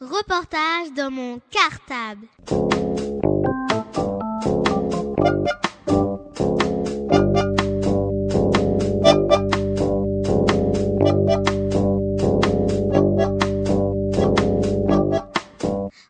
Reportage dans mon cartable.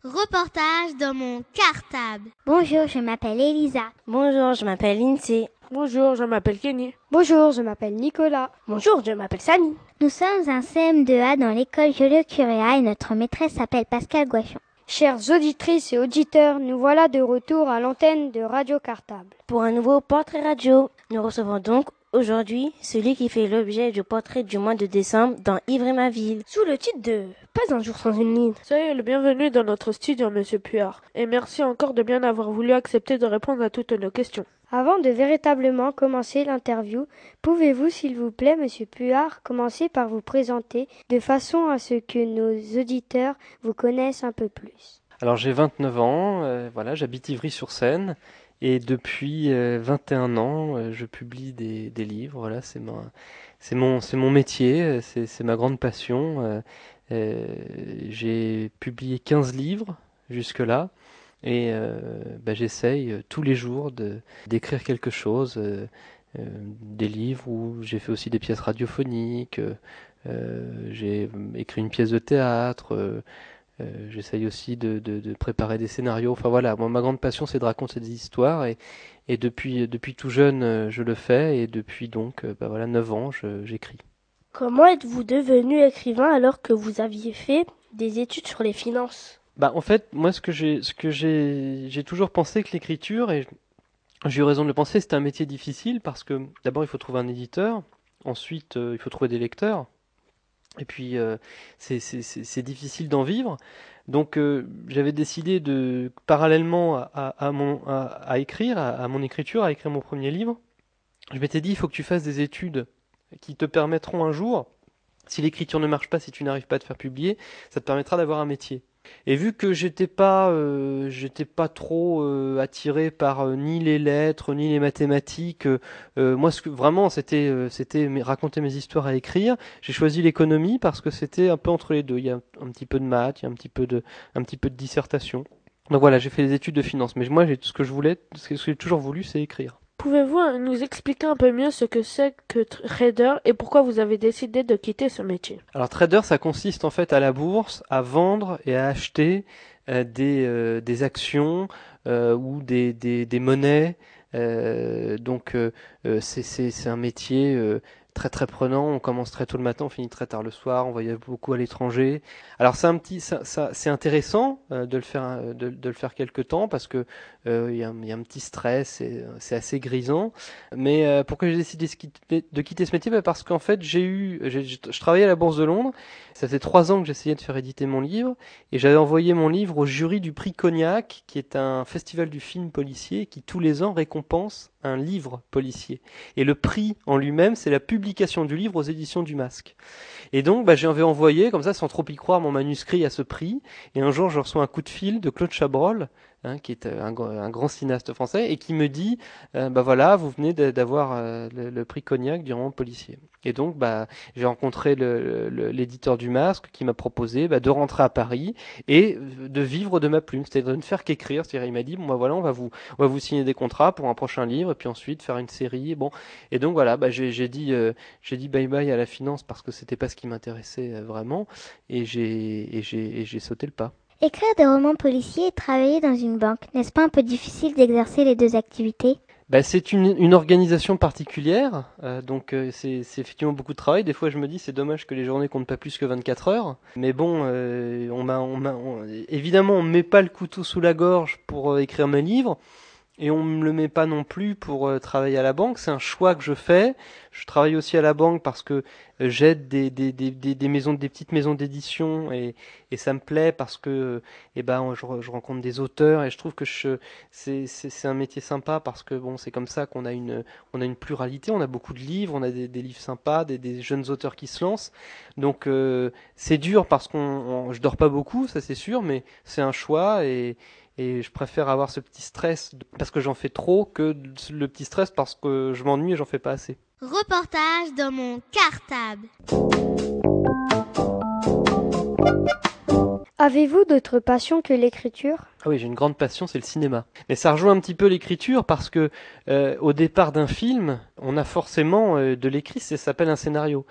Reportage dans mon cartable. Bonjour, je m'appelle Elisa. Bonjour, je m'appelle Lindsay. Bonjour, je m'appelle Kenny. Bonjour, je m'appelle Nicolas. Bonjour, je m'appelle Samy. Nous sommes un CM2A dans l'école Joliot-Curéa et notre maîtresse s'appelle Pascal Guachon. Chères auditrices et auditeurs, nous voilà de retour à l'antenne de Radio Cartable. Pour un nouveau portrait radio, nous recevons donc aujourd'hui celui qui fait l'objet du portrait du mois de décembre dans Ivry ma ville. Sous le titre de Pas un jour sans une ligne. Soyez le bienvenu dans notre studio, monsieur Puard. Et merci encore de bien avoir voulu accepter de répondre à toutes nos questions. Avant de véritablement commencer l'interview, pouvez-vous, s'il vous plaît, monsieur Puard, commencer par vous présenter de façon à ce que nos auditeurs vous connaissent un peu plus? Alors j'ai 29 ans, euh, voilà, j'habite Ivry-sur-Seine. Et depuis euh, 21 ans, euh, je publie des, livres. Voilà, c'est c'est mon, c'est mon métier, euh, c'est, ma grande passion. J'ai publié 15 livres jusque-là. Et euh, bah, j'essaye euh, tous les jours d'écrire quelque chose, euh, des livres où j'ai fait aussi des pièces radiophoniques, j'ai écrit une pièce de théâtre, j'essaye aussi de, de, préparer des scénarios. Enfin voilà, ma grande passion c'est de raconter des histoires et, et depuis, depuis tout jeune je le fais et depuis donc bah, voilà 9 ans j'écris. Comment êtes-vous devenu écrivain alors que vous aviez fait des études sur les finances? Bah en fait moi ce que j'ai ce que j'ai j'ai toujours pensé que l'écriture et j'ai eu raison de le penser c'était un métier difficile parce que d'abord il faut trouver un éditeur, ensuite euh, il faut trouver des lecteurs et puis euh, c'est c'est c'est c'est difficile d'en vivre. Donc euh, j'avais décidé de parallèlement à, à, à mon à, à écrire à, à mon écriture à écrire mon premier livre, je m'étais dit il faut que tu fasses des études qui te permettront un jour si l'écriture ne marche pas, si tu n'arrives pas à te faire publier, ça te permettra d'avoir un métier. Et vu que j'étais pas, euh, j'étais pas trop euh, attiré par euh, ni les lettres ni les mathématiques, moi ce que vraiment c'était, c'était raconter mes histoires à écrire. J'ai choisi l'économie parce que c'était un peu entre les deux. Il y a un, petit peu de maths, il y a un petit peu de, un petit peu de dissertation. Donc voilà, j'ai fait des études de finance. Mais moi, ce que je voulais, ce que j'ai toujours voulu, c'est écrire. Pouvez-vous euh, nous expliquer un peu mieux ce que c'est que trader et pourquoi vous avez décidé de quitter ce métier? Alors trader, ça consiste en fait à la bourse à vendre et à acheter euh, des, euh, des actions ou des, monnaies. Donc c'est un métier très très prenant. On commence très tôt le matin, on finit très tard le soir. On voyage beaucoup à l'étranger. Alors c'est un petit, ça, ça c'est intéressant euh, de le faire euh, de, le faire quelque temps parce que euh, il y, un- il y a un petit stress, euh, c'est assez grisant. Mais euh, pourquoi j'ai décidé de quitter- ce métier? Bah, Parce qu'en fait, j'ai eu, je travaillais à la Bourse de Londres. Ça fait trois ans que j'essayais de faire éditer mon livre, et j'avais envoyé mon livre au jury du prix Cognac, qui est un festival du film policier qui tous les ans récompense un livre policier. Et le prix en lui-même, c'est la publication du livre aux éditions du Masque. Et donc, bah, j'avais envoyé, comme ça, sans trop y croire, mon manuscrit à ce prix. Et un jour, je reçois un coup de fil de Claude Chabrol, hein, qui est euh, un, un grand cinéaste français, et qui me dit, euh, bah voilà, vous venez d'avoir euh, le, prix Cognac du roman policier. Et donc, bah, j'ai rencontré l'éditeur du Masque qui m'a proposé bah, de rentrer à Paris et de vivre de ma plume, c'est-à-dire de ne faire qu'écrire. C'est-à-dire, il m'a dit, bon, bah voilà, on va vous, on va vous signer des contrats pour un prochain livre, et puis ensuite faire une série. Bon, et donc voilà, bah, j'ai dit, euh, j'ai dit bye bye à la finance parce que c'était pas ce qui m'intéressait vraiment, et et et j'ai sauté le pas. Écrire des romans policiers et travailler dans une banque, n'est-ce pas un peu difficile d'exercer les deux activités? Bah, c'est une, organisation particulière, euh, donc euh, c'est effectivement beaucoup de travail. Des fois, je me dis c'est dommage que les journées comptent pas plus que 24 heures. Mais bon, euh, on on on- évidemment, on me met pas le couteau sous la gorge pour écrire mes livres, et on me le met pas non plus pour euh, travailler à la banque. C'est un choix que je fais. Je travaille aussi à la banque parce que euh, j'aide des, des, des, des, maisons, des petites maisons d'édition, et, et ça me plaît parce que, eh ben, je, je rencontre des auteurs et je trouve que je, c'est c'est c'est un métier sympa parce que bon c'est comme ça qu'on a une on a une pluralité on a beaucoup de livres on a des, des livres sympas des, des jeunes auteurs qui se lancent donc euh, c'est dur parce qu'on on- je dors pas beaucoup ça c'est sûr mais c'est un choix et et je préfère avoir ce petit stress parce que j'en fais trop que le petit stress parce que je m'ennuie et j'en fais pas assez Reportage dans mon cartable. Avez-vous d'autres passions que l'écriture? Ah oui, j'ai une grande passion, c'est le cinéma. Mais ça rejoint un petit peu l'écriture parce que euh, au départ d'un film, on a forcément euh, de l'écrit, ça s'appelle un scénario.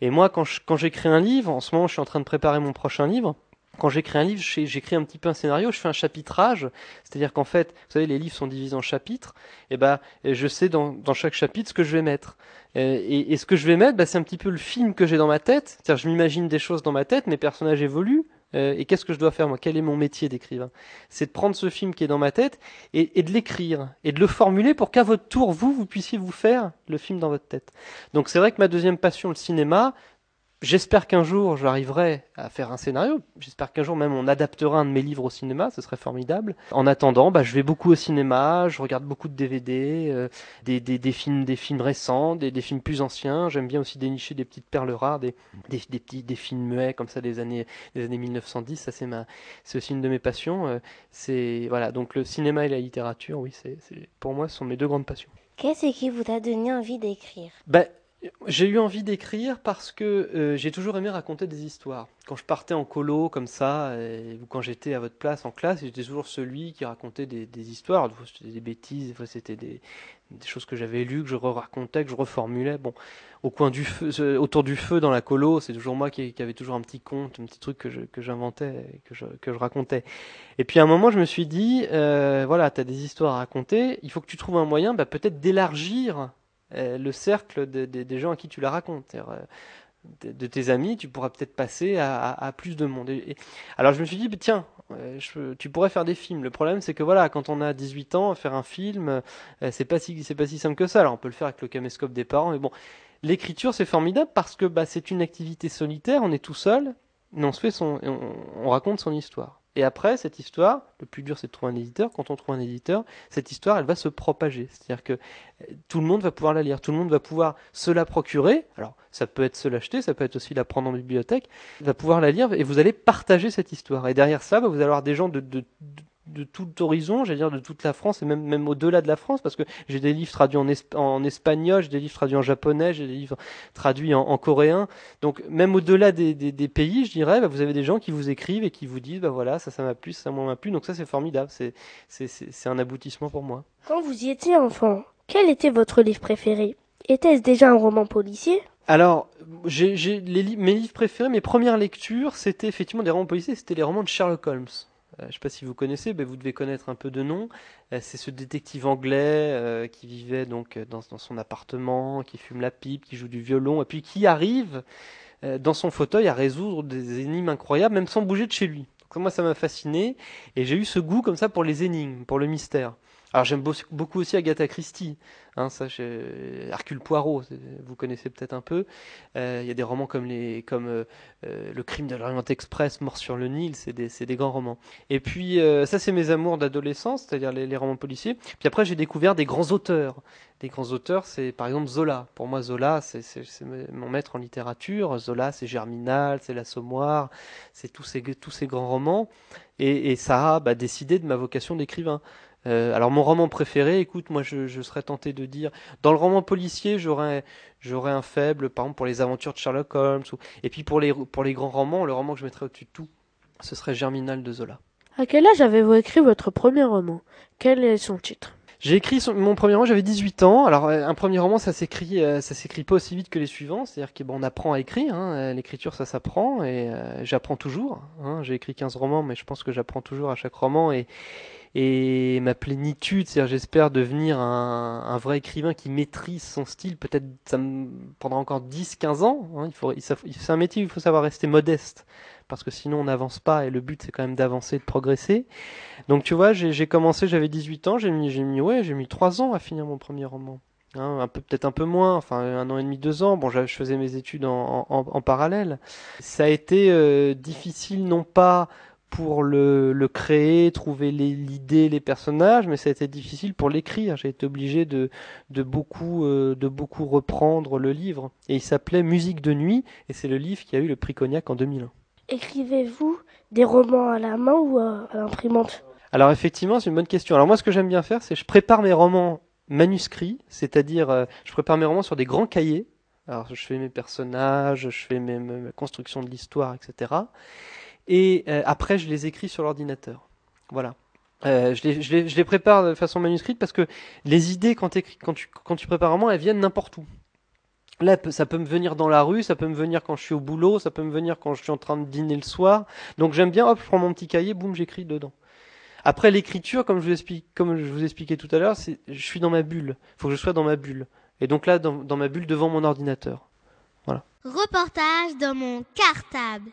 Et moi, quand quand j'écris un livre, en ce moment, je suis en train de préparer mon prochain livre quand j'écris un livre, j'écris un petit peu un scénario, je fais un chapitrage, c'est-à-dire qu'en fait, vous savez, les livres sont divisés en chapitres, et ben, je sais dans, chaque chapitre ce que je vais mettre. Et, et ce que je vais mettre, bah, c'est un petit peu le film que j'ai dans ma tête, c'est-à-dire je m'imagine des choses dans ma tête, mes personnages évoluent, euh, et qu'est-ce que je dois faire moi? Quel est mon métier d'écrivain? C'est de prendre ce film qui est dans ma tête et de l'écrire et de le formuler pour qu'à votre tour vous vous puissiez vous faire le film dans votre tête. Donc c'est vrai que ma deuxième passion, le cinéma, J'espère qu'un jour j'arriverai à faire un scénario. J'espère qu'un jour même on adaptera un de mes livres au cinéma, ce serait formidable. En attendant, bah, je vais beaucoup au cinéma, je regarde beaucoup de DVD, euh, des, des, des, films, des films récents, des, des films plus anciens. J'aime bien aussi dénicher des petites perles rares, des, des, des, petits, des films muets comme ça des années, des années 1910. Ça c'est ma, c'est aussi une de mes passions. Euh, c'est voilà, donc le cinéma et la littérature, oui, c'est, pour moi, ce sont mes deux grandes passions. Qu'est-ce qui vous a donné envie d'écrire? Bah, j'ai eu envie d'écrire parce que euh, j'ai toujours aimé raconter des histoires. Quand je partais en colo comme ça, ou quand j'étais à votre place en classe, j'étais toujours celui qui racontait des, histoires. Des fois c'était des bêtises, des fois c'était des, choses que j'avais lues, que je racontais, que je reformulais. Bon, au coin du feu, autour du feu dans la colo, c'est toujours moi qui, avait toujours un petit conte, un petit truc que j'inventais, que, je, racontais. Et puis à un moment, je me suis dit, euh, voilà, tu as des histoires à raconter, il faut que tu trouves un moyen, bah, peut-être d'élargir euh, le cercle des gens à qui tu la racontes. Euh, de, tes amis, tu pourras peut-être passer à, plus de monde. alors je me suis dit, tiens, euh, tu pourrais faire des films. Le problème, c'est que voilà, quand on a 18 ans, faire un film, c'est pas si pas si simple que ça. Alors on peut le faire avec le caméscope des parents, mais bon, l'écriture c'est formidable parce que bah, c'est une activité solitaire. On est tout seul, mais on se fait son, on raconte son histoire. Et après, cette histoire, le plus dur c'est de trouver un éditeur. Quand on trouve un éditeur, cette histoire, elle va se propager. C'est-à-dire que euh, tout le monde va pouvoir la lire, tout le monde va pouvoir se la procurer. Alors, ça peut être se l'acheter, ça peut être aussi la prendre en bibliothèque. va pouvoir la lire et vous allez partager cette histoire. Et derrière ça, bah, vous allez avoir des gens de, tout horizon, j'allais dire de toute la France et même, même au-delà de la France, parce que j'ai des livres traduits en, en espagnol, j'ai des livres traduits en japonais, j'ai des livres traduits en, coréen. Donc même au-delà des, des, des, pays, je dirais, bah, vous avez des gens qui vous écrivent et qui vous disent, bah voilà, ça, ça m'a plu, ça m'a plu. Donc ça, c'est formidable, c'est, un aboutissement pour moi. Quand vous y étiez enfant, quel était votre livre préféré? Était-ce déjà un roman policier? Alors, j'ai, mes livres préférés, mes premières lectures, c'était effectivement des romans policiers, c'était les romans de Sherlock Holmes. Euh, je ne sais pas si vous connaissez, mais vous devez connaître un peu de nom. Euh, c'est ce détective anglais euh, qui vivait donc dans, son appartement, qui fume la pipe, qui joue du violon, et puis qui arrive dans son fauteuil à résoudre des énigmes incroyables, même sans bouger de chez lui. Donc, moi, ça m'a fasciné, et j'ai eu ce goût comme ça pour les énigmes, pour le mystère. Alors j'aime beaucoup aussi Agatha Christie, hein, ça, Hercule Poirot, vous connaissez peut-être un peu. Euh, il y a des romans comme les, comme euh, euh, Le Crime de l'Orient Express, Mort sur le Nil, c'est des, des, grands romans. Et puis ça, c'est mes amours d'adolescence, c'est-à-dire les, les, romans policiers. Puis après, j'ai découvert des grands auteurs. Des grands auteurs, c'est par exemple Zola. Pour moi, Zola, c'est mon maître en littérature. Zola, c'est Germinal, c'est L'Assommoir, c'est tous ces, tous ces grands romans. Et, et ça a bah, décidé de ma vocation d'écrivain. Euh, alors mon roman préféré, écoute, moi je, serais tenté de dire, dans le roman policier, j'aurais j'aurais un faible, par exemple pour les aventures de Sherlock Holmes, et puis pour les pour les grands romans, le roman que je mettrais au-dessus de tout, ce serait Germinal de Zola. À quel âge avez-vous écrit votre premier roman? Quel est son titre? J'ai écrit mon premier roman, j'avais 18 ans. Alors euh, un premier roman, ça s'écrit, euh, ça s'écrit pas aussi vite que les suivants. C'est-à-dire qu'on bon, apprend à écrire. Hein. L'écriture, ça s'apprend et j'apprends toujours. Hein. J'ai écrit 15 romans, mais je pense que j'apprends toujours à chaque roman et et ma plénitude, c'est-à-dire j'espère devenir un, un, vrai écrivain qui maîtrise son style. Peut-être ça me prendra encore 10-15 ans. Hein. Il faut, c'est un métier où il faut savoir rester modeste parce que sinon on n'avance pas et le but c'est quand même d'avancer, de progresser. Donc tu vois, j'ai commencé, j'avais 18 ans, j'ai mis, j'ai mis ouais, j'ai mis 3 ans à finir mon premier roman. Hein, un peu peut-être un peu moins, enfin un an et demi, deux ans. Bon, je faisais mes études en, en, en parallèle. Ça a été euh, difficile, non pas pour le, le créer, trouver l'idée, les, personnages, mais ça a été difficile pour l'écrire. J'ai été obligé de, de, beaucoup, euh, de beaucoup reprendre le livre. Et il s'appelait Musique de nuit, et c'est le livre qui a eu le prix Cognac en 2001. Écrivez-vous des romans à la main ou à, l'imprimante? Alors effectivement, c'est une bonne question. Alors moi, ce que j'aime bien faire, c'est je prépare mes romans manuscrits, c'est-à-dire euh, je prépare mes romans sur des grands cahiers. Alors je fais mes personnages, je fais mes, mes constructions de l'histoire, etc. et euh, après je les écris sur l'ordinateur. Voilà. Euh, je, les, prépare de façon manuscrite parce que les idées, quand, tu, quand tu prépares un roman, elles viennent n'importe où. Là, ça peut me venir dans la rue, ça peut me venir quand je suis au boulot, ça peut me venir quand je suis en train de dîner le soir. Donc j'aime bien, hop, je prends mon petit cahier, boum, j'écris dedans. Après l'écriture, comme je vous expliquais tout à l'heure, c'est, je suis dans ma bulle. Faut que je sois dans ma bulle. Et donc là, dans, dans ma bulle devant mon ordinateur. Voilà. Reportage dans mon cartable.